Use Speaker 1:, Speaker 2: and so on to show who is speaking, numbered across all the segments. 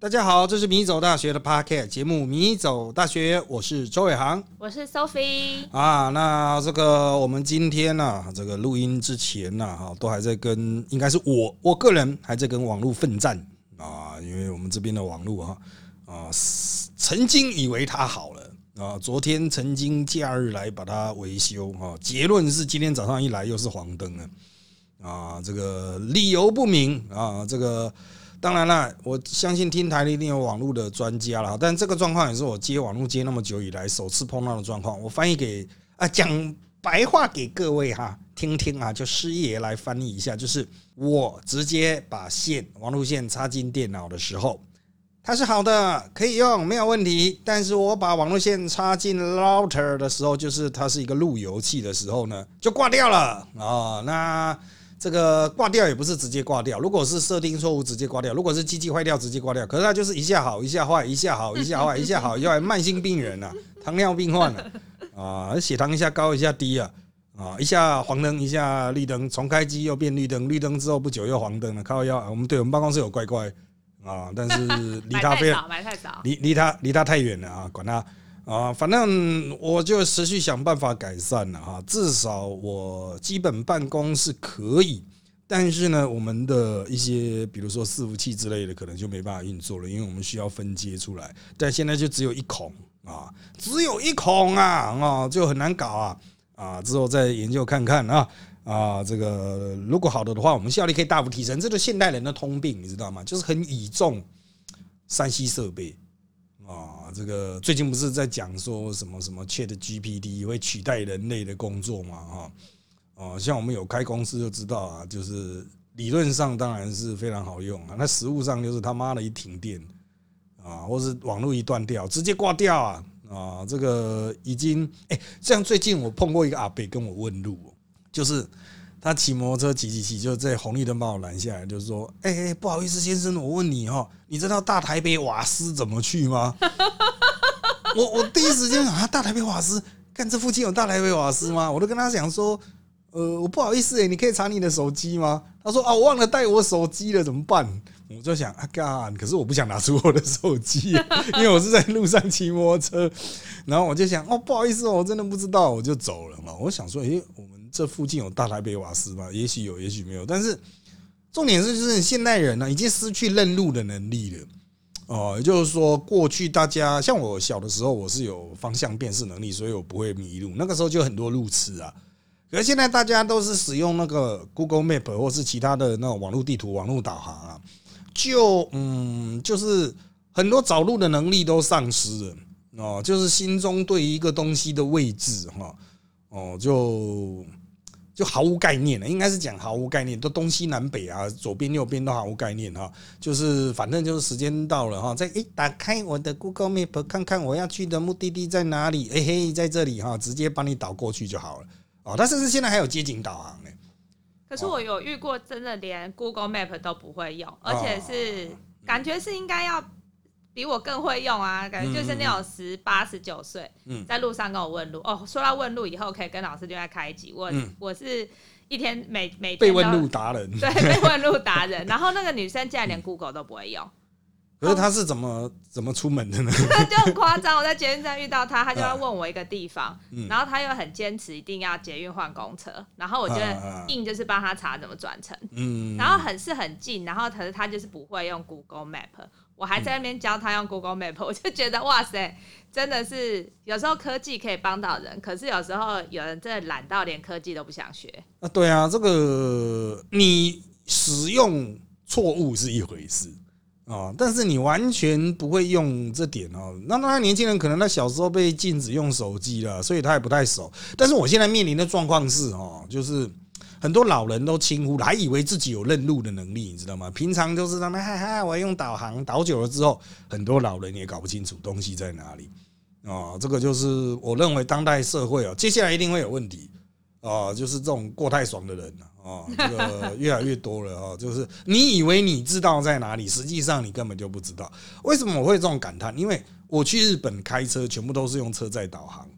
Speaker 1: 大家好，这是米走大学的 Podcast 节目《米走大学》，我是周伟航
Speaker 2: 我是 Sophie。
Speaker 1: 啊。那这个我们今天呢、这个录音之前呢、哈，都还在跟，应该是我我个人还在跟网络奋战啊，因为我们这边的网络哈啊，曾经以为它好了。啊，昨天曾经假日来把它维修啊，结论是今天早上一来又是黄灯了啊，这个理由不明啊，这个当然了，我相信听台的一定有网络的专家了，但这个状况也是我接网络接那么久以来首次碰到的状况。我翻译给啊讲白话给各位哈听听啊，就师爷来翻译一下，就是我直接把线网路线插进电脑的时候。它是好的，可以用，没有问题。但是我把网络线插进 router 的时候，就是它是一个路由器的时候呢，就挂掉了啊、那这个挂掉也不是直接挂掉，如果是设定错误直接挂掉，如果是机器坏掉直接挂掉。可是它就是一下好，一下坏，一下好，一下坏，一下好，一下坏，慢性病人啊，糖尿病患了啊，血糖一下高一下低啊。啊，一下黄灯，一下绿灯，重开机又变绿灯，绿灯之后不久又黄灯了，靠腰。我们对我们办公室有乖乖啊，但是离他非常。离离他离他太远了啊，管他啊，反正我就持续想办法改善了哈。至少我基本办公是可以，但是呢，我们的一些比如说伺服器之类的，可能就没办法运作了，因为我们需要分接出来。但现在就只有一孔啊，只有一孔啊啊，就很难搞啊啊，之后再研究看看啊。啊，这个如果好的的话，我们效率可以大幅提升。这是现代人的通病，你知道吗？就是很倚重山西设备。这个最近不是在讲说什么什么 Chat GPT 会取代人类的工作嘛？哈哦，像我们有开公司就知道啊，就是理论上当然是非常好用啊，那实物上就是他妈的一停电啊，或是网络一断掉，直接挂掉啊啊！这个已经哎，像最近我碰过一个阿北跟我问路，就是。他骑摩托车骑骑骑，就在红绿灯把我拦下来，就说：“哎、哎、不好意思，先生，我问你哦，你知道大台北瓦斯怎么去吗？” 我我第一时间啊，大台北瓦斯，看这附近有大台北瓦斯吗？我都跟他讲说，呃，我不好意思哎、你可以查你的手机吗？他说啊，我忘了带我手机了，怎么办？我就想啊，干，可是我不想拿出我的手机，因为我是在路上骑摩托车。然后我就想，哦，不好意思，我真的不知道，我就走了嘛。我想说，诶、我们这附近有大台北瓦斯吗？也许有，也许没有。但是重点是，就是现代人呢、已经失去认路的能力了。哦，也就是说，过去大家像我小的时候，我是有方向辨识能力，所以我不会迷路。那个时候就很多路痴啊。可是现在大家都是使用那个 Google Map 或是其他的那种网络地图、网络导航啊，就嗯，就是很多找路的能力都丧失了哦，就是心中对于一个东西的位置哈，哦，就就毫无概念了，应该是讲毫无概念，都东西南北啊，左边右边都毫无概念哈，就是反正就是时间到了哈，再诶打开我的 Google Map 看看我要去的目的地在哪里，哎嘿，在这里哈，直接帮你导过去就好了。哦，它甚至现在还有街景导航呢。
Speaker 2: 可是我有遇过，真的连 Google Map 都不会用，而且是感觉是应该要比我更会用啊，感觉就是那种十八十九岁
Speaker 1: 嗯，
Speaker 2: 在路上跟我问路。哦，说到问路，以后可以跟老师就在开一集。我
Speaker 1: 嗯
Speaker 2: 我是一天每每天
Speaker 1: 被问路达人，
Speaker 2: 对 被问路达人，然后那个女生竟然连 Google 都不会用，
Speaker 1: 可是他是怎么怎么出门的呢？
Speaker 2: 就很夸张。我在捷运站遇到她，她就要问我一个地方，
Speaker 1: 嗯
Speaker 2: 然后她又很坚持一定要捷运换公车，然后我就硬就是帮她查怎么转乘。
Speaker 1: 嗯，
Speaker 2: 然后很是很近，然后可是他就是不会用 Google Map，我还在那边教他用 Google Map，我就觉得哇塞，真的是有时候科技可以帮到人，可是有时候有人真的懒到连科技都不想学。
Speaker 1: 啊，对啊，这个你使用错误是一回事啊，但是你完全不会用这点哦。那那年轻人可能他小时候被禁止用手机了，所以他也不太熟。但是我现在面临的状况是哦，就是很多老人都轻忽了，还以为自己有认路的能力，你知道吗？平常都是他们哈哈，我用导航，导久了之后，很多老人也搞不清楚东西在哪里。哦，这个就是我认为当代社会哦，接下来一定会有问题。哦，就是这种过太爽的人啊，哦，这个越来越多了哦。就是你以为你知道在哪里，实际上你根本就不知道。为什么我会这种感叹？因为我去日本开车，全部都是用车载导航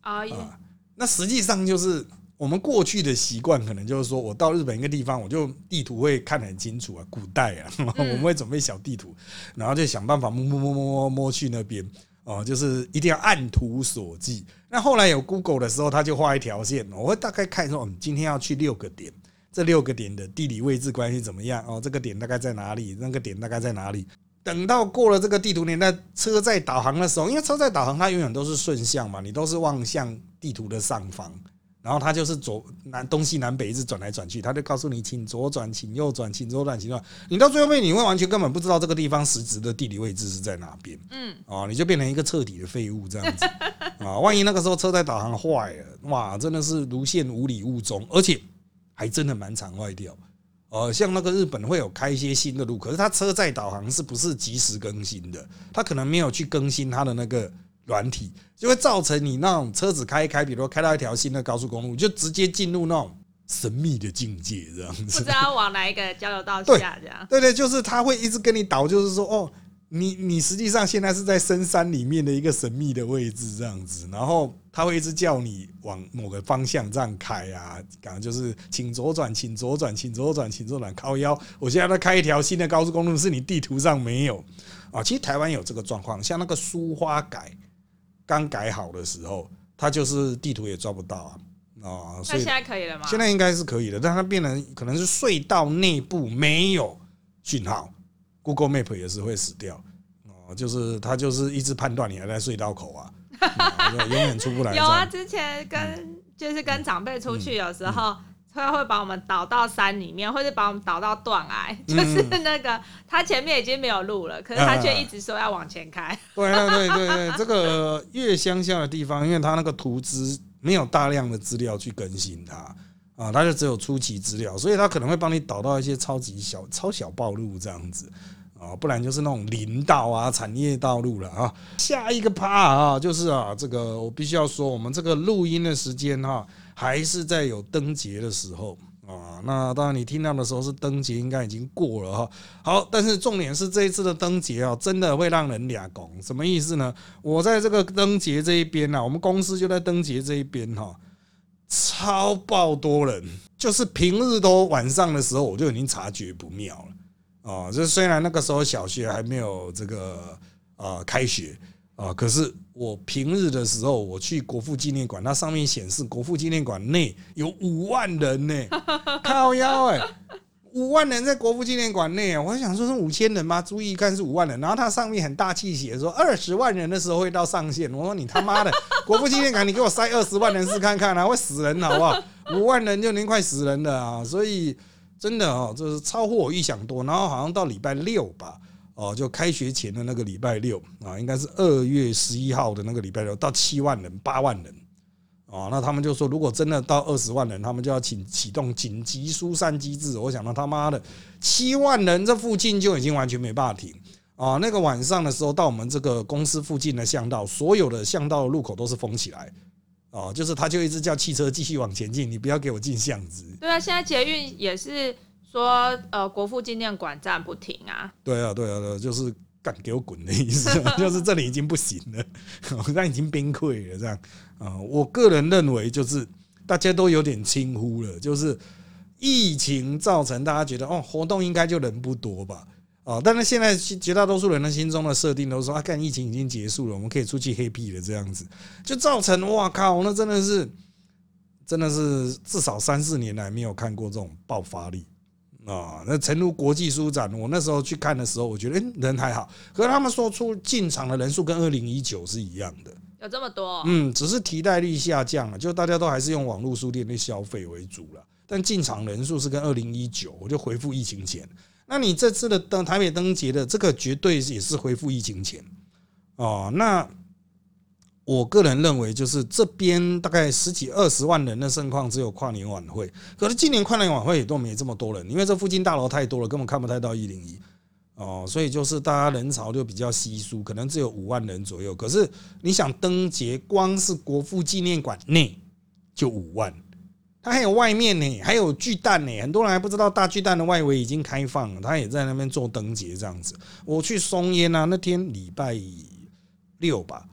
Speaker 2: 啊、
Speaker 1: 啊。那实际上就是我们过去的习惯可能就是说，我到日本一个地方，我就地图会看得很清楚啊，古代啊，我们会准备小地图，然后就想办法摸摸摸摸摸摸去那边哦，就是一定要按图索骥。那后来有 Google 的时候，他就画一条线，我会大概看说，嗯，今天要去六个点，这六个点的地理位置关系怎么样？哦，这个点大概在哪里？那个点大概在哪里？等到过了这个地图年代，车在导航的时候，因为车在导航，它永远都是顺向嘛，你都是望向地图的上方。然后它就是左南东西南北一直转来转去，它就告诉你，请左转，请右转，请左转，请右转。你到最后面，你会完全根本不知道这个地方实质的地理位置是在哪边。嗯，哦，你就变成一个彻底的废物这样子啊！万一那个时候车载导航坏了，哇，真的是如现无里雾中，而且还真的蛮常坏掉。呃，像那个日本会有开一些新的路，可是它车载导航是不是及时更新的？它可能没有去更新它的那个。软体就会造成你那种车子开一开，比如说开到一条新的高速公路，就直接进入那种神秘的境界，这样子。
Speaker 2: 不知道往哪一个交流道下，这样。
Speaker 1: 对对，就是他会一直跟你导，就是说，哦，你你实际上现在是在深山里面的一个神秘的位置，这样子。然后他会一直叫你往某个方向这样开啊，刚刚就是请左转，请左转，请左转，请左转，靠腰。我现在在开一条新的高速公路，是你地图上没有啊？其实台湾有这个状况，像那个苏花改。刚改好的时候，它就是地图也抓不到啊
Speaker 2: 啊！所以现在可以了吗？
Speaker 1: 现在应该是可以的，但它变成可能是隧道内部没有讯号，Google Map 也是会死掉哦。就是它就是一直判断你还在隧道口啊，永远出不来。
Speaker 2: 有啊，之前跟就是跟长辈出去，有时候。他会把我们导到山里面，或者把我们导到断崖，就是那个他前面已经没有路了，可是他却一直说要往前开。
Speaker 1: 对对对对，这个越乡下的地方，因为他那个图资没有大量的资料去更新它啊，他就只有初期资料，所以他可能会帮你导到一些超级小、超小暴路这样子啊，不然就是那种林道啊、产业道路了啊。下一个趴啊，就是啊，这个我必须要说，我们这个录音的时间哈。还是在有灯节的时候啊，那当然你听到的时候是灯节，应该已经过了哈。好，但是重点是这一次的灯节啊，真的会让人俩拱，什么意思呢？我在这个灯节这一边呢，我们公司就在灯节这一边哈，超爆多人，就是平日都晚上的时候，我就已经察觉不妙了啊。就虽然那个时候小学还没有这个啊开学。啊！可是我平日的时候，我去国父纪念馆，它上面显示国父纪念馆内有五万人呢，靠腰哎，五万人在国父纪念馆内！我想说是五千人吗？注意看是五万人，然后它上面很大气写说二十万人的时候会到上限。我说你他妈的国父纪念馆，你给我塞二十万人试看看啊，会死人好不好？五万人就能快死人的啊！所以真的哦，就是超乎我预想多。然后好像到礼拜六吧。哦，就开学前的那个礼拜六啊，应该是二月十一号的那个礼拜六，到七万人、八万人哦，那他们就说，如果真的到二十万人，他们就要请启动紧急疏散机制。我想到他妈的七万人这附近就已经完全没办法停啊！那个晚上的时候，到我们这个公司附近的巷道，所有的巷道的路口都是封起来哦，就是他就一直叫汽车继续往前进，你不要给我进巷子。
Speaker 2: 对啊，现在捷运也是。说呃，国父纪念馆站不停啊！
Speaker 1: 对啊，对啊，对，就是干给我滚的意思，就是这里已经不行了，那已经崩溃了这样啊。我个人认为，就是大家都有点轻忽了，就是疫情造成大家觉得哦，活动应该就人不多吧啊。但是现在绝大多数人的心中的设定都是说啊，看疫情已经结束了，我们可以出去 happy 了这样子，就造成哇靠，那真的是真的是至少三四年来没有看过这种爆发力。啊，那成都国际书展，我那时候去看的时候，我觉得哎人还好，可是他们说出进场的人数跟二零一九是一样的，
Speaker 2: 有这么多？
Speaker 1: 嗯，只是替代率下降了，就大家都还是用网络书店的消费为主了，但进场人数是跟二零一九，我就回复疫情前。那你这次的登台北灯节的这个绝对也是恢复疫情前哦，那。我个人认为，就是这边大概十几二十万人的盛况，只有跨年晚会。可是今年跨年晚会也都没这么多人，因为这附近大楼太多了，根本看不太到一零一哦，所以就是大家人潮就比较稀疏，可能只有五万人左右。可是你想灯节，光是国父纪念馆内就五万，它还有外面呢，还有巨蛋呢，很多人还不知道大巨蛋的外围已经开放了，他也在那边做灯节这样子。我去松烟啊，那天礼拜六吧。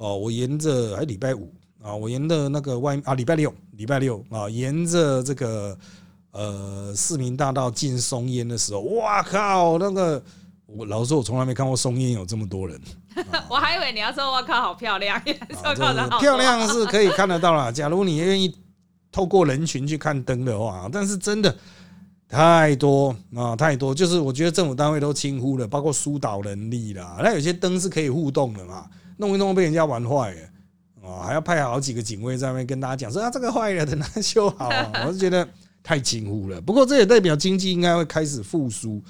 Speaker 1: 哦，我沿着还礼拜五啊，我沿着那个外啊礼拜六礼拜六啊，沿着这个呃市民大道进松烟的时候，哇靠，那个我老实说，我从来没看过松烟有这么多人。
Speaker 2: 我还以为你要说哇靠，好漂亮，说
Speaker 1: 啊
Speaker 2: 靠的好
Speaker 1: 漂亮是可以看得到啦。假如你愿意透过人群去看灯的话，但是真的太多啊，太多，就是我觉得政府单位都轻忽了，包括疏导能力啦。那有些灯是可以互动的嘛，弄一弄被人家玩坏了。啊，还要派好几个警卫在那边跟大家讲说啊，这个坏了，等他 修好啊。我是觉得太轻忽了。不过这也代表经济应该会开始复苏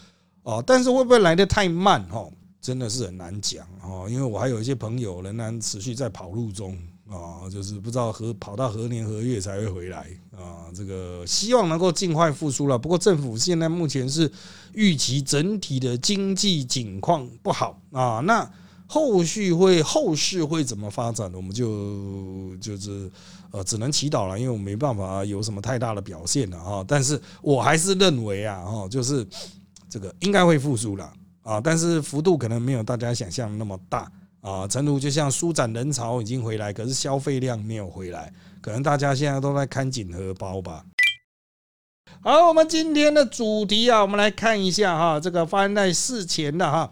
Speaker 1: 哦，但是会不会来得太慢？哦，真的是很难讲哦。因为我还有一些朋友仍然持续在跑路中啊，就是不知道何跑到何年何月才会回来啊。这个希望能够尽快复苏了。不过政府现在目前是预期整体的经济景况不好啊。那后续会后市会怎么发展，我们就就是呃只能祈祷了，因为我没办法有什么太大的表现了哈。但是我还是认为啊，哈，就是这个应该会复苏了啊，但是幅度可能没有大家想象那么大啊。成都就像舒展人潮已经回来，可是消费量没有回来，可能大家现在都在看紧荷包吧。好，我们今天的主题啊，我们来看一下哈，这个发生在事前的哈。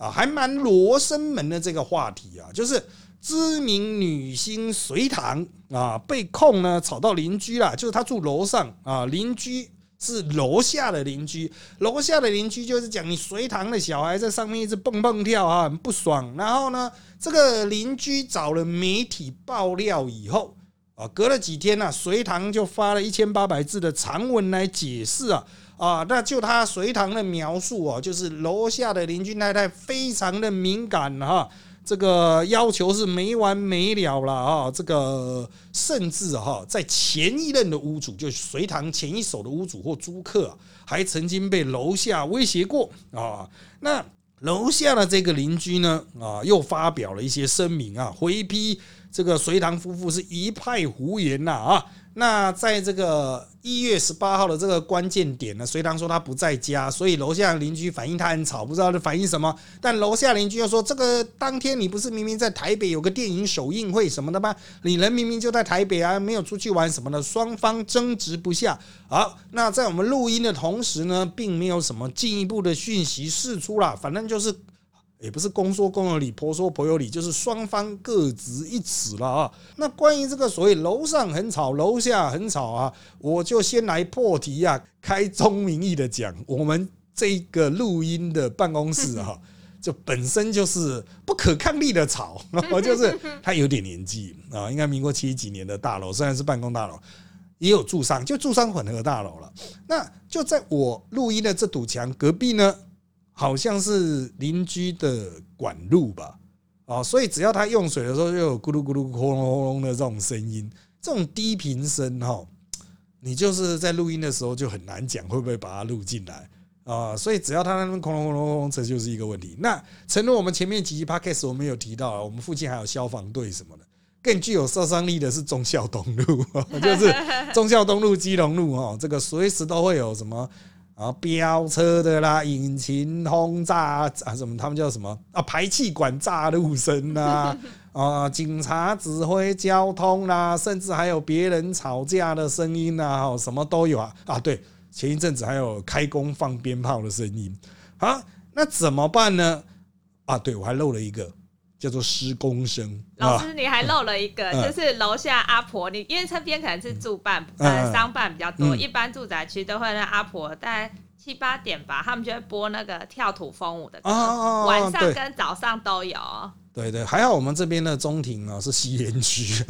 Speaker 1: 啊，还蛮罗生门的这个话题啊，就是知名女星隋棠啊被控呢吵到邻居啦，就是她住楼上啊，邻居是楼下的邻居，楼下的邻居就是讲你隋棠的小孩在上面一直蹦蹦跳啊，很不爽。然后呢，这个邻居找了媒体爆料以后啊，隔了几天呢，隋棠就发了一千八百字的长文来解释啊。啊，那就他隋唐的描述啊，就是楼下的邻居太太非常的敏感哈，这个要求是没完没了了啊，这个甚至哈，在前一任的屋主，就隋唐前一手的屋主或租客，还曾经被楼下威胁过啊。那楼下的这个邻居呢，啊，又发表了一些声明啊，回批这个隋唐夫妇是一派胡言呐啊。那在这个一月十八号的这个关键点呢，虽然说他不在家，所以楼下邻居反映他很吵，不知道是反映什么。但楼下邻居又说，这个当天你不是明明在台北有个电影首映会什么的吗？你人明明就在台北啊，没有出去玩什么的。双方争执不下。好，那在我们录音的同时呢，并没有什么进一步的讯息释出了，反正就是。也不是公说公有理，婆说婆有理，就是双方各执一词了啊。那关于这个所谓楼上很吵，楼下很吵啊，我就先来破题啊，开宗明义的讲，我们这个录音的办公室啊，就本身就是不可抗力的吵，就是 他有点年纪啊，应该民国七几年的大楼，虽然是办公大楼，也有住商，就住商混合大楼了。那就在我录音的这堵墙隔壁呢。好像是邻居的管路吧，啊，所以只要他用水的时候，就有咕噜咕噜、轰隆轰隆的这种声音，这种低频声哈，你就是在录音的时候就很难讲会不会把它录进来啊。所以只要他那边轰隆轰隆轰隆，这就是一个问题。那诚如我们前面几集 podcast 我们有提到，我们附近还有消防队什么的，更具有杀伤力的是忠孝东路，就是忠孝东路、基隆路哦，这个随时都会有什么。啊，飙车的啦，引擎轰炸啊，什么他们叫什么啊？排气管炸路声呐，啊，警察指挥交通啦，甚至还有别人吵架的声音呐，什么都有啊啊！对，前一阵子还有开工放鞭炮的声音。啊，那怎么办呢？啊，对我还漏了一个。叫做施工声。
Speaker 2: 老师，你还漏了一个，就是楼下阿婆，你因为这边可能是住办呃商办比较多，一般住宅区都会让阿婆大概七八点吧，他们就会播那个跳土风舞的歌，晚上跟早上都有。
Speaker 1: 对对，还好我们这边的中庭啊是吸烟区，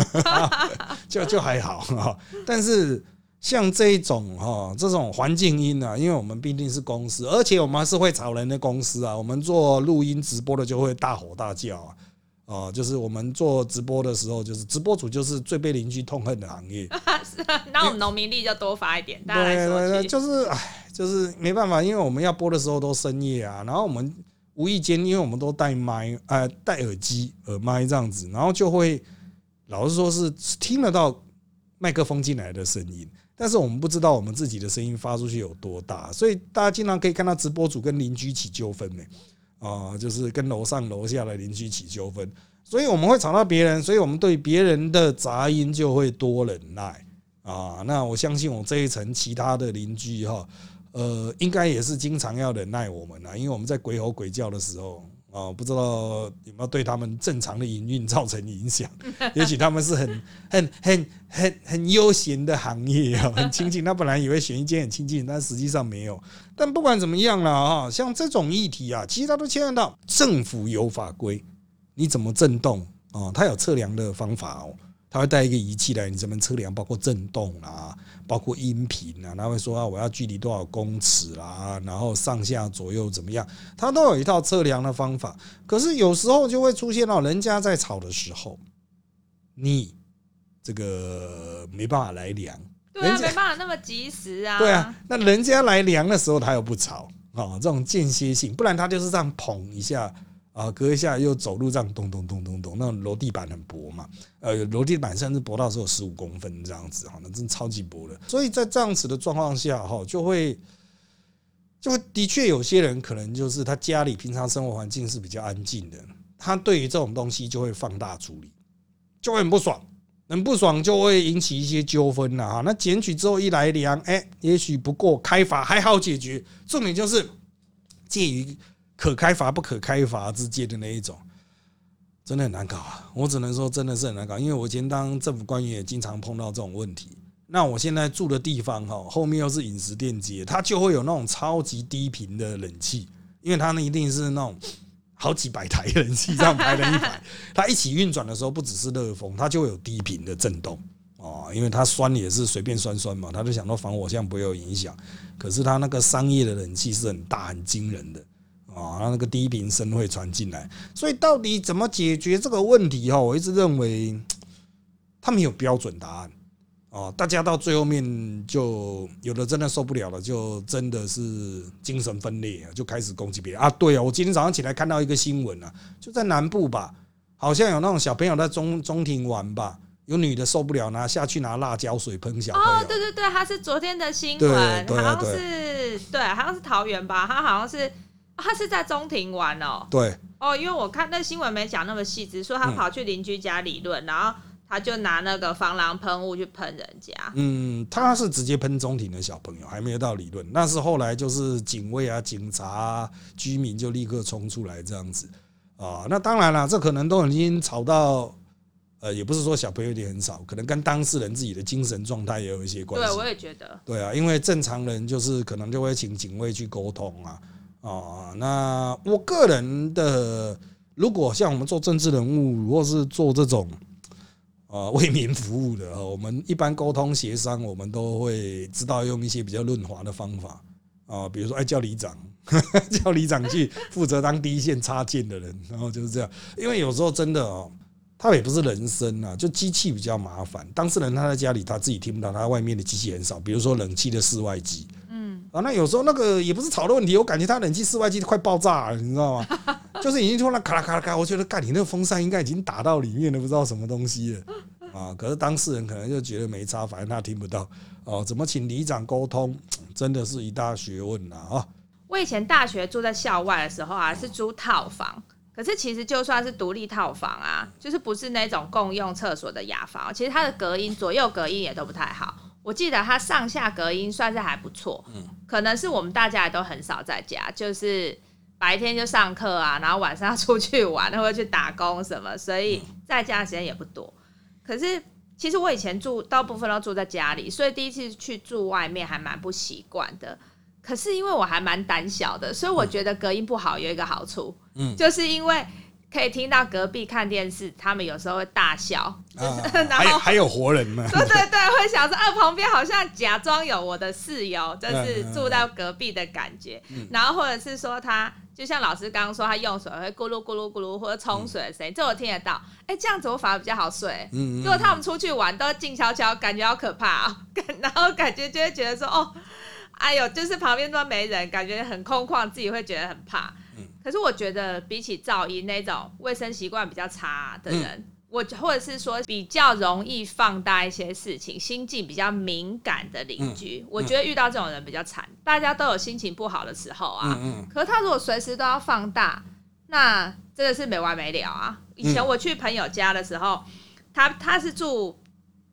Speaker 1: 就就还好哈。但是像这种哈这种环境音啊，因为我们毕竟是公司，而且我们是会吵人的公司啊，我们做录音直播的就会大吼大叫啊。哦，就是我们做直播的时候，就是直播主就是最被邻居痛恨的行业。
Speaker 2: 是啊，那我们农民力就多发一点。对
Speaker 1: 对对，就是唉，就是没办法，因为我们要播的时候都深夜啊，然后我们无意间，因为我们都戴麦，呃，戴耳机、耳麦这样子，然后就会老是说是听得到麦克风进来的声音，但是我们不知道我们自己的声音发出去有多大，所以大家经常可以看到直播主跟邻居起纠纷呢。啊，就是跟楼上楼下的邻居起纠纷，所以我们会吵到别人，所以我们对别人的杂音就会多忍耐啊。那我相信我这一层其他的邻居哈，呃，应该也是经常要忍耐我们啊，因为我们在鬼吼鬼叫的时候。哦，不知道有没有对他们正常的营运造成影响？也许他们是很、很、很、很、很悠闲的行业啊，很清静。他本来以为选一间很清静，但实际上没有。但不管怎么样了啊，像这种议题啊，其实它都牵涉到政府有法规，你怎么震动啊？它有测量的方法哦。他会带一个仪器来，你这边测量，包括震动啊，包括音频啊，他会说啊，我要距离多少公尺啦，然后上下左右怎么样，他都有一套测量的方法。可是有时候就会出现到人家在吵的时候，你这个没办法来量，
Speaker 2: 对啊，没办法那么及时啊。
Speaker 1: 对啊，那人家来量的时候，他又不吵啊，这种间歇性，不然他就是这样捧一下。啊，隔一下又走路这样咚咚咚咚咚，那楼地板很薄嘛，呃，楼地板甚至薄到只有十五公分这样子哈，那真超级薄的。所以在这样子的状况下哈，就会就会的确有些人可能就是他家里平常生活环境是比较安静的，他对于这种东西就会放大处理，就会很不爽，很不爽就会引起一些纠纷了哈。那检举之后一来量，哎，也许不过开罚还好解决，重点就是介于。可开发不可开发之间的那一种，真的很难搞啊！我只能说真的是很难搞，因为我以前当政府官员也经常碰到这种问题。那我现在住的地方哈，后面又是饮食店街，它就会有那种超级低频的冷气，因为它那一定是那种好几百台冷气这样排了一排，它一起运转的时候不只是热风，它就会有低频的震动哦，因为它酸也是随便酸酸嘛，他就想到防火墙不会有影响，可是它那个商业的冷气是很大很惊人的。啊，那个低频声会传进来，所以到底怎么解决这个问题哈？我一直认为他没有标准答案哦。大家到最后面就有的真的受不了了，就真的是精神分裂，就开始攻击别人啊。对啊，我今天早上起来看到一个新闻啊，就在南部吧，好像有那种小朋友在中中庭玩吧，有女的受不了拿下去拿辣椒水喷小朋友。
Speaker 2: 哦，对对对，他是昨天的新闻，好像是对，好像是桃园吧，他好像是。他是在中庭玩哦，
Speaker 1: 对，
Speaker 2: 哦，因为我看那新闻没讲那么细致，说他跑去邻居家理论，然后他就拿那个防狼喷雾去喷人家。
Speaker 1: 嗯，他是直接喷中庭的小朋友，还没有到理论。那是后来就是警卫啊、警察、啊、居民就立刻冲出来这样子啊。那当然了，这可能都已经吵到，呃，也不是说小朋友点很少，可能跟当事人自己的精神状态也有一些关
Speaker 2: 系。对，我也觉得。
Speaker 1: 对啊，因为正常人就是可能就会请警卫去沟通啊。啊，那我个人的，如果像我们做政治人物，或是做这种啊为民服务的，我们一般沟通协商，我们都会知道用一些比较润滑的方法啊，比如说，哎，叫里长，叫里长去负责当第一线插件的人，然后就是这样，因为有时候真的哦，他也不是人声啊，就机器比较麻烦，当事人他在家里他自己听不到，他外面的机器很少，比如说冷气的室外机。啊，那有时候那个也不是吵的问题，我感觉它冷气室外机快爆炸了，你知道吗？就是已经突然咔啦咔啦咔，我觉得盖你那个风扇应该已经打到里面了，不知道什么东西了啊。可是当事人可能就觉得没差，反正他听不到哦。怎么请里长沟通，真的是一大学问呐啊！
Speaker 2: 我以前大学住在校外的时候啊，是租套房，可是其实就算是独立套房啊，就是不是那种共用厕所的雅房，其实它的隔音左右隔音也都不太好。我记得它上下隔音算是还不错，嗯，可能是我们大家也都很少在家，就是白天就上课啊，然后晚上要出去玩或者去打工什么，所以在家的时间也不多。可是其实我以前住大部分都住在家里，所以第一次去住外面还蛮不习惯的。可是因为我还蛮胆小的，所以我觉得隔音不好有一个好处，嗯，就是因为。可以听到隔壁看电视，他们有时候会大笑，
Speaker 1: 然后还有活人嘛。
Speaker 2: 对对对，会想说，啊，旁边好像假装有我的室友，就是住到隔壁的感觉。然后或者是说，他就像老师刚刚说，他用水会咕噜咕噜咕噜，或者冲水的声音，这我听得到。哎，这样子我反而比较好睡。如果他们出去玩都静悄悄，感觉好可怕 啊。然后感觉就会觉得说，哦，哎呦，就是旁边都没人，感觉很空旷，自己会觉得很怕。可是我觉得，比起噪音那种卫生习惯比较差的人，我或者是说比较容易放大一些事情、心境比较敏感的邻居，我觉得遇到这种人比较惨。大家都有心情不好的时候啊，可是他如果随时都要放大，那真的是没完没了啊！以前我去朋友家的时候，他他是住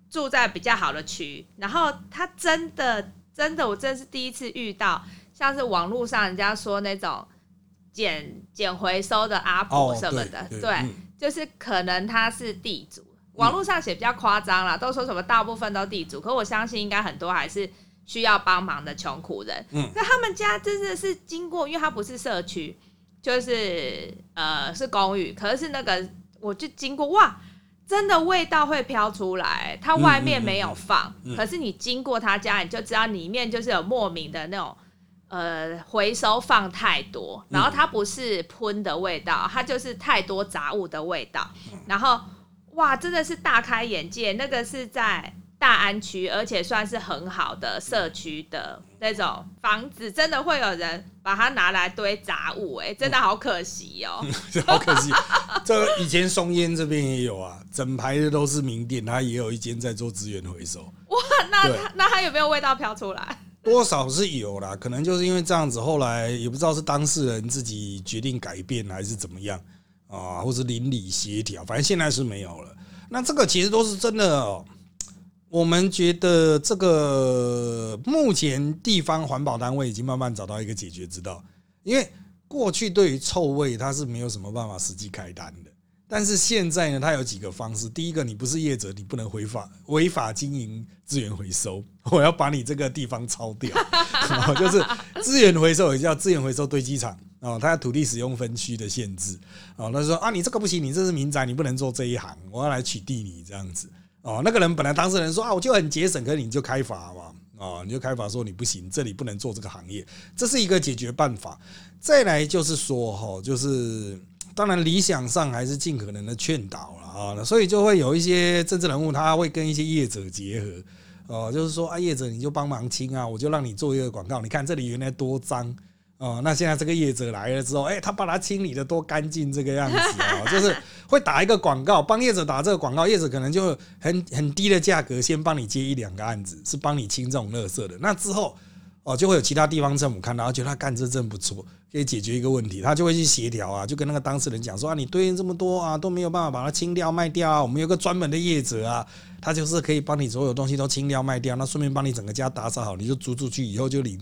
Speaker 2: 住在比较好的区，然后他真的真的，我真的是第一次遇到，像是网络上人家说那种捡捡回收的阿婆
Speaker 1: 哦
Speaker 2: 什么的，
Speaker 1: 对对
Speaker 2: 对，
Speaker 1: 嗯
Speaker 2: 就是可能他是地主，网络上写比较夸张啦，都说什么大部分都地主，可我相信应该很多还是需要帮忙的穷苦人。
Speaker 1: 嗯
Speaker 2: 那他们家真的是经过，因为他不是社区，就是呃是公寓，可是那个我就经过哇。真的味道会飘出来，它外面没有放，
Speaker 1: 嗯嗯嗯嗯
Speaker 2: 可是你经过他家，你就知道里面就是有莫名的那种呃回收放太多，然后它不是喷的味道，它就是太多杂物的味道，然后哇，真的是大开眼界。那个是在大安区，而且算是很好的社区的那种房子，真的会有人把它拿来堆杂物、哎，真的好可惜哦、
Speaker 1: 好可惜。这以前松烟这边也有啊，整排的都是名店，它也有一间在做资源回收，
Speaker 2: 哇，那它那它有没有味道飘出来？
Speaker 1: 多少是有啦。可能就是因为这样子，后来也不知道是当事人自己决定改变还是怎么样啊，或是邻里协调，反正现在是没有了。那这个其实都是真的哦。我们觉得这个目前地方环保单位已经慢慢找到一个解决之道，因为过去对于臭味它是没有什么办法实际开单的，但是现在呢，它有几个方式。第一个，你不是业者，你不能违法违法经营资源回收，我要把你这个地方抄掉。就是资源回收也叫资源回收堆积场哦，它有土地使用分区的限制哦。他说啊，你这个不行，你这是民宅，你不能做这一行，我要来取缔你这样子哦。那个人本来当事人说啊，我就很节省，可是你就开罚嘛。哦，你就开罚说你不行，这里不能做这个行业，这是一个解决办法。再来就是说哈，就是当然理想上还是尽可能的劝导了啊，所以就会有一些政治人物他会跟一些业者结合。哦，就是说啊，业者你就帮忙清啊，我就让你做一个广告。你看这里原来多脏哦，那现在这个业者来了之后，哎、他把它清理的多干净这个样子哦，就是会打一个广告，帮业者打这个广告，业者可能就很很低的价格先帮你接一两个案子，是帮你清这种垃圾的。那之后哦，就会有其他地方政府看到，觉得他干这真不错，可以解决一个问题，他就会去协调啊，就跟那个当事人讲说啊，你堆这么多啊，都没有办法把它清掉卖掉啊，我们有个专门的业者啊，他就是可以帮你所有东西都清掉卖掉，那顺便帮你整个家打扫好，你就租出去以后就领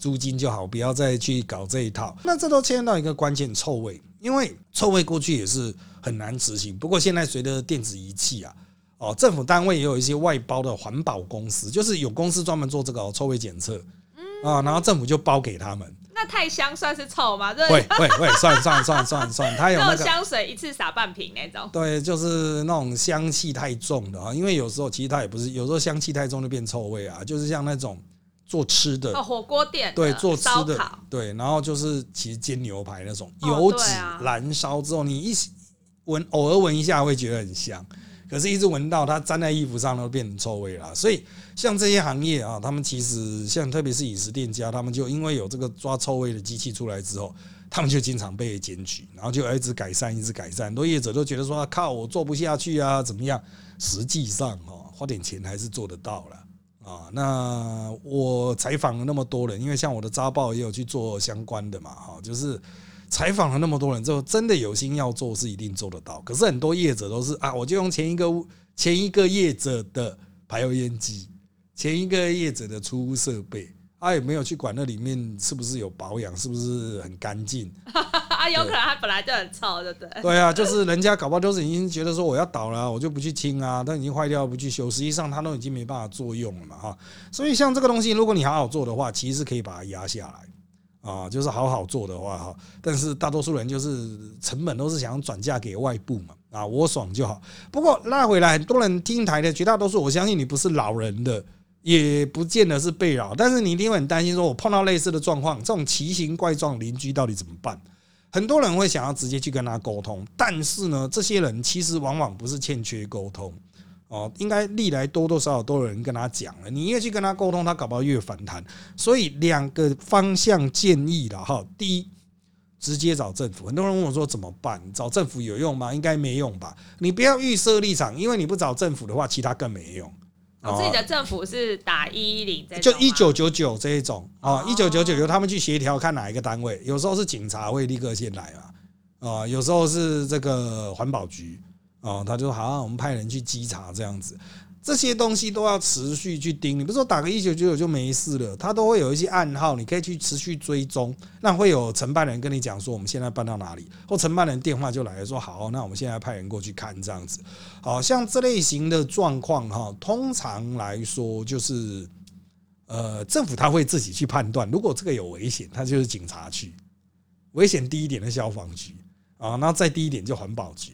Speaker 1: 租金就好，不要再去搞这一套。那这都牵到一个关键臭味，因为臭味过去也是很难执行，不过现在随着电子仪器啊。哦，政府单位也有一些外包的环保公司，就是有公司专门做这个、臭味检测，啊，然后政府就包给他们，
Speaker 2: 那太香算是臭吗？这
Speaker 1: 会会会，算算算算算，它 有那个
Speaker 2: 香水一次洒半瓶那种。
Speaker 1: 对，就是那种香气太重的啊，因为有时候其实它也不是，有时候香气太重就变臭味啊，就是像那种做吃的
Speaker 2: 哦，，火锅店的
Speaker 1: 对，做吃的对，然后就是其实煎牛排那种
Speaker 2: 哦
Speaker 1: 油脂燃烧之后，你一闻偶尔闻一下会觉得很香，可是一直闻到它粘在衣服上都变成臭味了。所以像这些行业啊，他们其实像特别是饮食店家，他们就因为有这个抓臭味的机器出来之后，他们就经常被检举，然后就一直改善，一直改善。很多业者都觉得说，靠，我做不下去啊，怎么样？实际上哦，花点钱还是做得到了。啊，那我采访了那么多人，因为像我的扎报也有去做相关的嘛，哈，就是采访了那么多人之后，真的有心要做是一定做得到。可是很多业者都是啊，我就用前一个前一个业者的排油烟机，前一个业者的出屋设备，他、也没有去管那里面是不是有保养，是不是很干净。
Speaker 2: 啊，有可能他本来就很臭，对不对？
Speaker 1: 对啊，就是人家搞不好就是已经觉得说我要倒了啊、我就不去清啊，但已经坏掉不去修，实际上它都已经没办法作用了嘛哈。所以像这个东西，如果你好好做的话，其实是可以把它压下来啊，就是好好做的话哈。但是大多数人就是成本都是想转嫁给外部嘛啊，我爽就好。不过拉回来，很多人听台的绝大多数，我相信你不是老人的。也不见得是被扰，但是你一定会很担心，说我碰到类似的状况，这种奇形怪状邻居到底怎么办？很多人会想要直接去跟他沟通，但是呢，这些人其实往往不是欠缺沟通哦，应该历来多多少少都有人跟他讲了，你越去跟他沟通，他搞不好越反弹。所以两个方向建议了哈，第一，直接找政府。很多人问我说怎么办？找政府有用吗？应该没用吧。你不要预设立场，因为你不找政府的话，其他更没用。
Speaker 2: 我自己的政府是打一一零
Speaker 1: 就一九九九这一种啊，
Speaker 2: 哦
Speaker 1: 一九九九由他们去协调，看哪一个单位，有时候是警察会立刻先来嘛，啊，有时候是这个环保局哦，他就说好，我们派人去稽查这样子。这些东西都要持续去盯。你不是说打个一九九九就没事了，他都会有一些暗号，你可以去持续追踪。那会有承办人跟你讲说，我们现在搬到哪里，或承办人电话就来说，好，那我们现在派人过去看这样子。好像这类型的状况哈，通常来说就是。呃，政府他会自己去判断，如果这个有危险，他就是警察局；危险低一点的消防局啊，那再低一点就环保局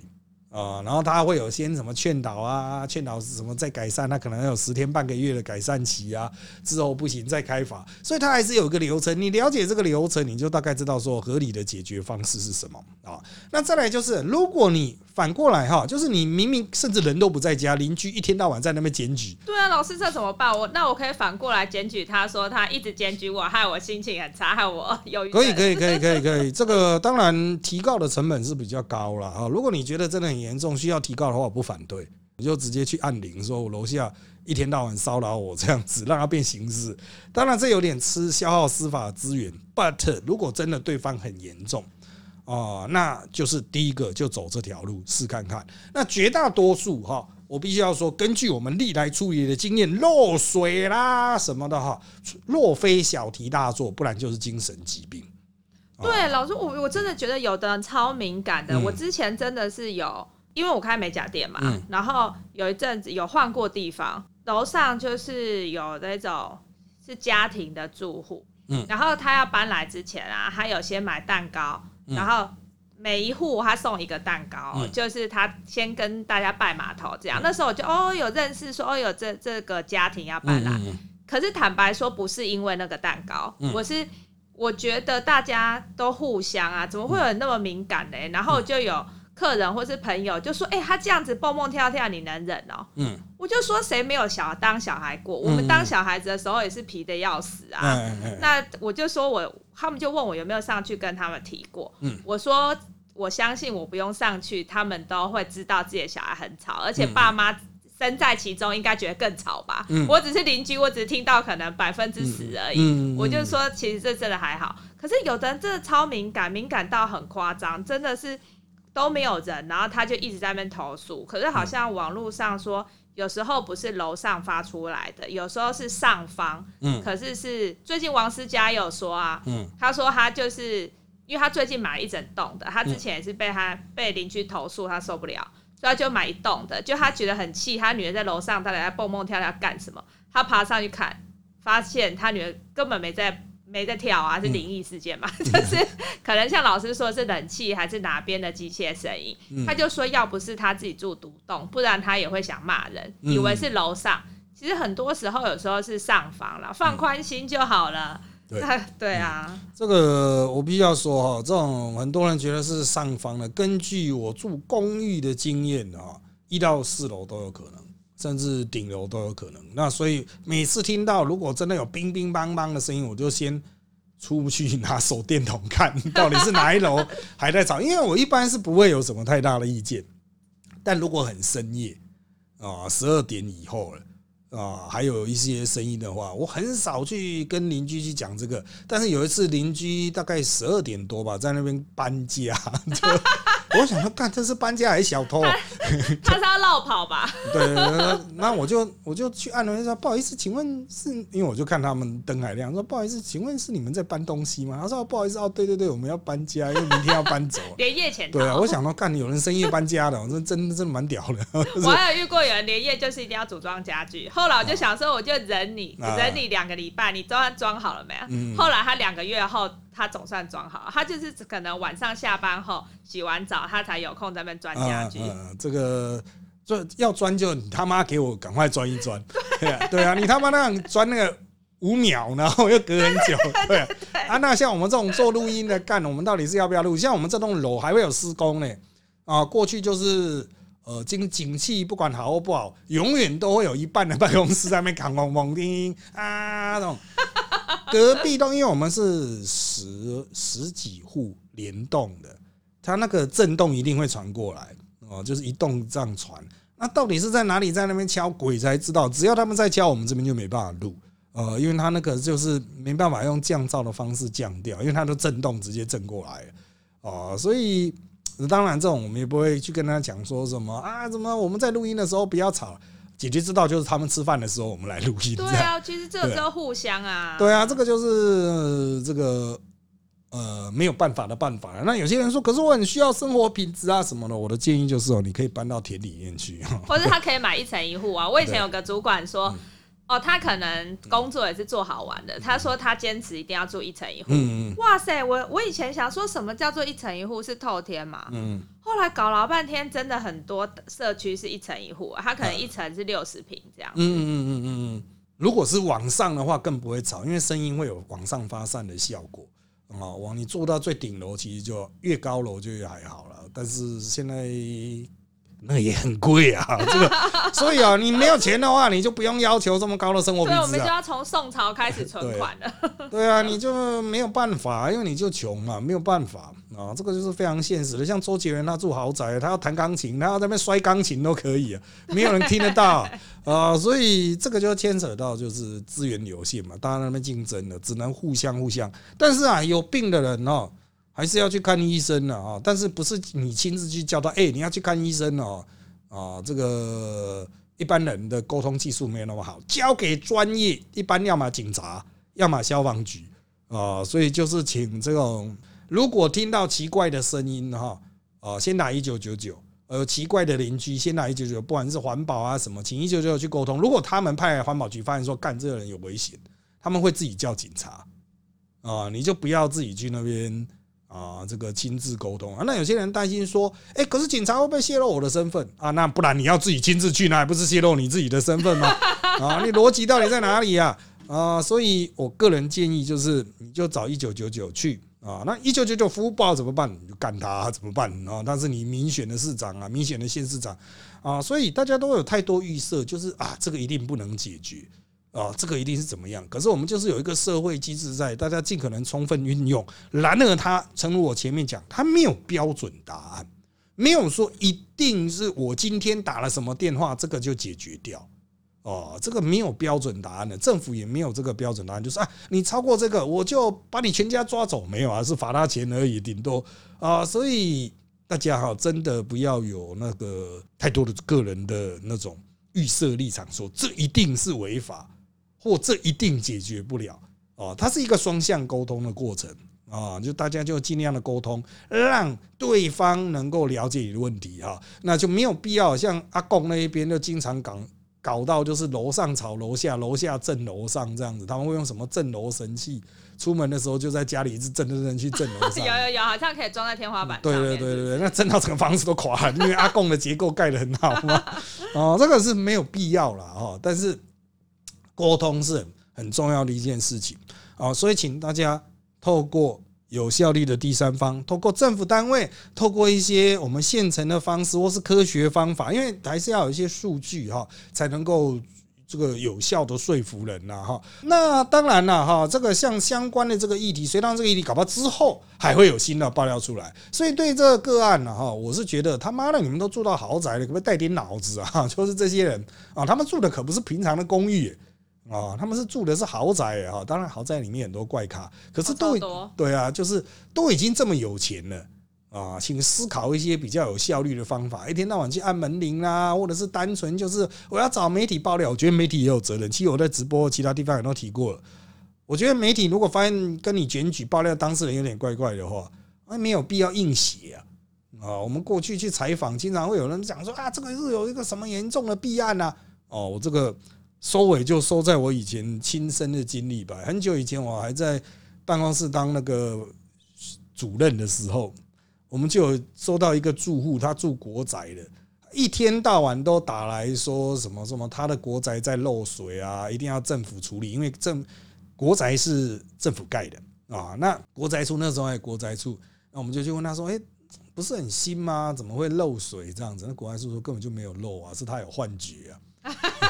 Speaker 1: 啊，然后他会有先什么劝导啊，劝导是什么再改善，他可能有十天半个月的改善期啊，之后不行再开罚，所以他还是有一个流程。你了解这个流程，你就大概知道说合理的解决方式是什么啊。那再来就是，如果你反过来哈，就是你明明甚至人都不在家，邻居一天到晚在那边检举。
Speaker 2: 对啊，老师这怎么办？我那我可以反过来检举他说他一直检举我，害我心情很差，害我 有
Speaker 1: 可以可以可以可以可以，这个当然提高的成本是比较高了啊。如果你觉得真的很严重，需要提告的话，我不反对，你就直接去按铃，说我楼下一天到晚骚扰我这样子，让他变刑事。当然这有点吃消耗司法资源，but 如果真的对方很严重。哦，那就是第一个就走这条路试看看。那绝大多数哈，我必须要说，根据我们历来处理的经验，漏水啦什么的哈，若非小题大做，不然就是精神疾病。
Speaker 2: 对，老师，我我真的觉得有的人超敏感的。我之前真的是有，因为我开美甲店嘛，然后有一阵子有换过地方，楼上就是有那种是家庭的住户，嗯，然后他要搬来之前啊，他有先买蛋糕。然后每一户他送一个蛋糕，就是他先跟大家拜码头这样。那时候我就哦有认识说哦有这这个家庭要搬来，可是坦白说不是因为那个蛋糕，我是我觉得大家都互相啊，怎么会有人那么敏感呢？然后就有。客人或是朋友就说：“哎，他这样子蹦蹦跳跳，你能忍哦？”嗯，我就说：“谁没有小当小孩过？我们当小孩子的时候也是皮的要死啊。”那我就说我，他们就问我有没有上去跟他们提过。嗯，我说我相信我不用上去，他们都会知道自己的小孩很吵，而且爸妈身在其中，应该觉得更吵吧？嗯，我只是邻居，我只是听到可能百分之十而已。我就说，其实这真的还好。可是有的人真的超敏感，敏感到很夸张，真的是。都没有人，然后他就一直在那边投诉。可是好像网络上说，有时候不是楼上发出来的，有时候是上方。嗯，可是是最近王思佳有说啊，嗯，他说他就是因为他最近买了一整栋的，他之前也是被他被邻居投诉，他受不了，所以他就买一栋的。就他觉得很气，他女儿在楼上到底在蹦蹦跳跳干什么？他爬上去看，发现他女儿根本没在。没在跳啊，是灵异事件嘛？就是可能像老师说是冷气还是哪边的机械声音，他就说要不是他自己住独栋，不然他也会想骂人，以为是楼上。其实很多时候有时候是上房了，放宽心就好了。对对啊，
Speaker 1: 这个我必须要说哈，这种很多人觉得是上方的，根据我住公寓的经验啊，一到四楼都有可能。甚至顶楼都有可能。那所以每次听到如果真的有乒乒乓乓的声音，我就先出去拿手电筒看 到底是哪一楼还在吵。因为我一般是不会有什么太大的意见，但如果很深夜啊，十二点以后了啊，还有一些声音的话，我很少去跟邻居去讲这个。但是有一次邻居大概十二点多吧，在那边搬家。我想说，干这是搬家还是小偷？
Speaker 2: 他是要绕跑吧？
Speaker 1: 对，那我就我就去按了一下，不好意思，请问是因为我就看他们灯还亮，说不好意思，请问是你们在搬东西吗？他说不好意思，哦，对对对，我们要搬家，因为明天要搬走。
Speaker 2: 连夜前
Speaker 1: 对啊，我想到干有人深夜搬家的，我说真真的蛮屌的。
Speaker 2: 我还有遇过有人连夜就是一定要组装家具，后来我就想说，我就忍你，忍你两个礼拜，你装装好了没有？后来他两个月后。他总算装好，他就是可能晚上下班后洗完澡，他才有空在那边钻家具。
Speaker 1: 这个钻要钻就你他妈给我赶快钻一钻，对啊，对啊，你他妈那样钻那个五秒，然后又隔很久，对啊。那像我们这种做录音的干，我们到底是要不要录？像我们这栋楼还会有施工呢，啊，过去就是呃，景景气不管好或不好，永远都会有一半的办公室在那边扛嗡嗡叮啊那种。隔壁栋，因为我们是十十几户联动的，它那个震动一定会传过来哦，就是一栋这样传。那到底是在哪里在那边敲鬼才知道？只要他们在敲，我们这边就没办法录，呃，因为它那个就是没办法用降噪的方式降掉，因为它的震动直接震过来哦，所以当然这种我们也不会去跟他讲说什么啊，怎么我们在录音的时候不要吵。解决之道就是他们吃饭的时候我们来录音，
Speaker 2: 对啊，其实这个都互相啊。
Speaker 1: 对啊，这个就是呃这个呃没有办法的办法了。那有些人说，可是我很需要生活品质啊什么的，我的建议就是哦，你可以搬到田里面去。
Speaker 2: 或者他可以买一层一户啊。我以前有个主管说，哦，他可能工作也是做好玩的，他说他坚持一定要住一层一户。
Speaker 1: 嗯
Speaker 2: 哇塞，我我以前想说什么叫做一层一户是透天嘛，
Speaker 1: 嗯
Speaker 2: 后来搞老半天，真的很多社区是一层一户，他可能一层是六十平这样。
Speaker 1: 嗯嗯嗯嗯嗯，如果是往上的话，更不会吵，因为声音会有往上发散的效果。哦，往你做到最顶楼，其实就越高楼就越还好了。但是现在那也很贵啊，这个，所以啊，你没有钱的话，你就不用要求这么高的生活品
Speaker 2: 质、啊。对我们。就要从宋朝开始存款了。
Speaker 1: 对啊，你就没有办法，因为你就穷嘛，没有办法啊，这个就是非常现实的。像周杰伦他住豪宅，他要弹钢琴，他要在那边摔钢琴都可以啊，没有人听得到 啊，所以这个就牵扯到就是资源有限嘛，大家那边竞争了，只能互相互相。但是啊，有病的人哦，还是要去看医生的啊，但是不是你亲自去叫他，哎，你要去看医生哦，啊，这个一般人的沟通技术没有那么好，交给专业，一般要么警察，要么消防局啊，所以就是请这种如果听到奇怪的声音哈，啊，先打一九九九。呃，奇怪的邻居先打一九九，不管是环保啊什么，请一九九九去沟通。如果他们派环保局发现说干这个人有危险，他们会自己叫警察啊，你就不要自己去那边啊，这个亲自沟通啊。那有些人担心说，哎，可是警察会不会泄露我的身份啊？那不然你要自己亲自去，那还不是泄露你自己的身份吗？啊，你逻辑到底在哪里呀？啊，所以我个人建议就是，你就找一九九九去啊。那一九九九服务不好怎么办？你就干他怎么办啊？但是你民选的市长啊，民选的县市长啊，所以大家都有太多预设，就是啊，这个一定不能解决啊，这个一定是怎么样？可是我们就是有一个社会机制在，大家尽可能充分运用。然而，它诚如我前面讲，它没有标准答案，没有说一定是我今天打了什么电话，这个就解决掉。哦，这个没有标准答案的，政府也没有这个标准答案，就是啊，你超过这个，我就把你全家抓走，没有啊，是罚他钱而已，顶多啊，所以大家哈，真的不要有那个太多的个人的那种预设立场，说这一定是违法，或这一定解决不了哦，它是一个双向沟通的过程啊，就大家就尽量的沟通，让对方能够了解你的问题哈，那就没有必要像阿贡那一边就经常搞。搞到就是楼上吵楼下，楼下震楼上这样子，他们会用什么震楼神器？出门的时候就在家里一直震震震去震楼上。
Speaker 2: 有有有，好像可以装在天花板
Speaker 1: 对
Speaker 2: 上
Speaker 1: 对对对对，那震到整个房子都垮了，因为阿贡的结构盖得很好嘛。哦，这个是没有必要了哦，但是沟通是很很重要的一件事情啊，所以请大家透过。有效率的第三方，透过政府单位，透过一些我们现成的方式，或是科学方法，因为还是要有一些数据哈，才能够这个有效的说服人呐哈。那当然了哈，这个像相关的这个议题，虽然这个议题搞不之后还会有新的爆料出来，所以对这个个案呢哈，我是觉得他妈的你们都住到豪宅了，可不可以带点脑子啊？就是这些人啊，他们住的可不是平常的公寓。啊，他们是住的是豪宅哈，当然豪宅里面很多怪咖，可是都对啊，就是都已经这么有钱了啊，请思考一些比较有效率的方法，一天到晚去按门铃啦，或者是单纯就是我要找媒体爆料，我觉得媒体也有责任。其实我在直播其他地方也都提过了，我觉得媒体如果发现跟你检举爆料当事人有点怪怪的话，那没有必要硬写啊。啊，我们过去去采访，经常会有人讲说啊，这个是有一个什么严重的弊案呐，哦，我这个。收尾就收在我以前亲身的经历吧。很久以前，我还在办公室当那个主任的时候，我们就有收到一个住户，他住国宅的，一天到晚都打来说什么什么，他的国宅在漏水啊，一定要政府处理，因为政国宅是政府盖的啊。那国宅处那时候还有国宅处，那我们就去问他说：“哎，不是很新吗？怎么会漏水这样子？”那国宅处说根本就没有漏啊，是他有幻觉啊。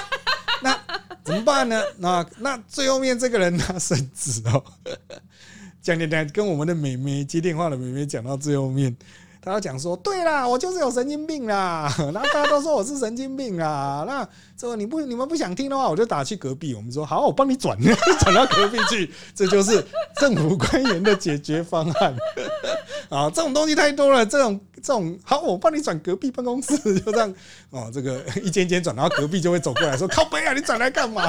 Speaker 1: 怎么办呢？那那最后面这个人他甚至哦，讲讲讲，跟我们的美眉接电话的美眉讲到最后面，他要讲说，对啦，我就是有神经病啦，然后大家都说我是神经病啦。那这你不你们不想听的话，我就打去隔壁。我们说好，我帮你转 转到隔壁去，这就是政府官员的解决方案啊。这种东西太多了，这种这种好，我帮你转隔壁办公室，就这样哦，这个一间间转，然后隔壁就会走过来说：“靠背啊，你转来干嘛？”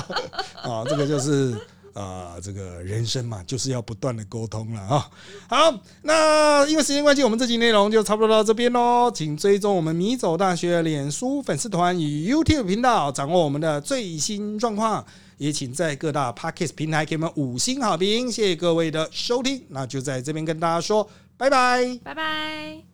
Speaker 1: 啊，这个就是啊，这个人生嘛，就是要不断的沟通了 啊。好，那因为时间关系，我们这集内容就差不多到这边喽。请追踪我们米走大学脸书粉丝团与 YouTube 频道，掌握我们的最新状况。也请在各大 Podcast 平台给我们五星好评，谢谢各位的收听。那就在这边跟大家说拜拜，
Speaker 2: 拜拜。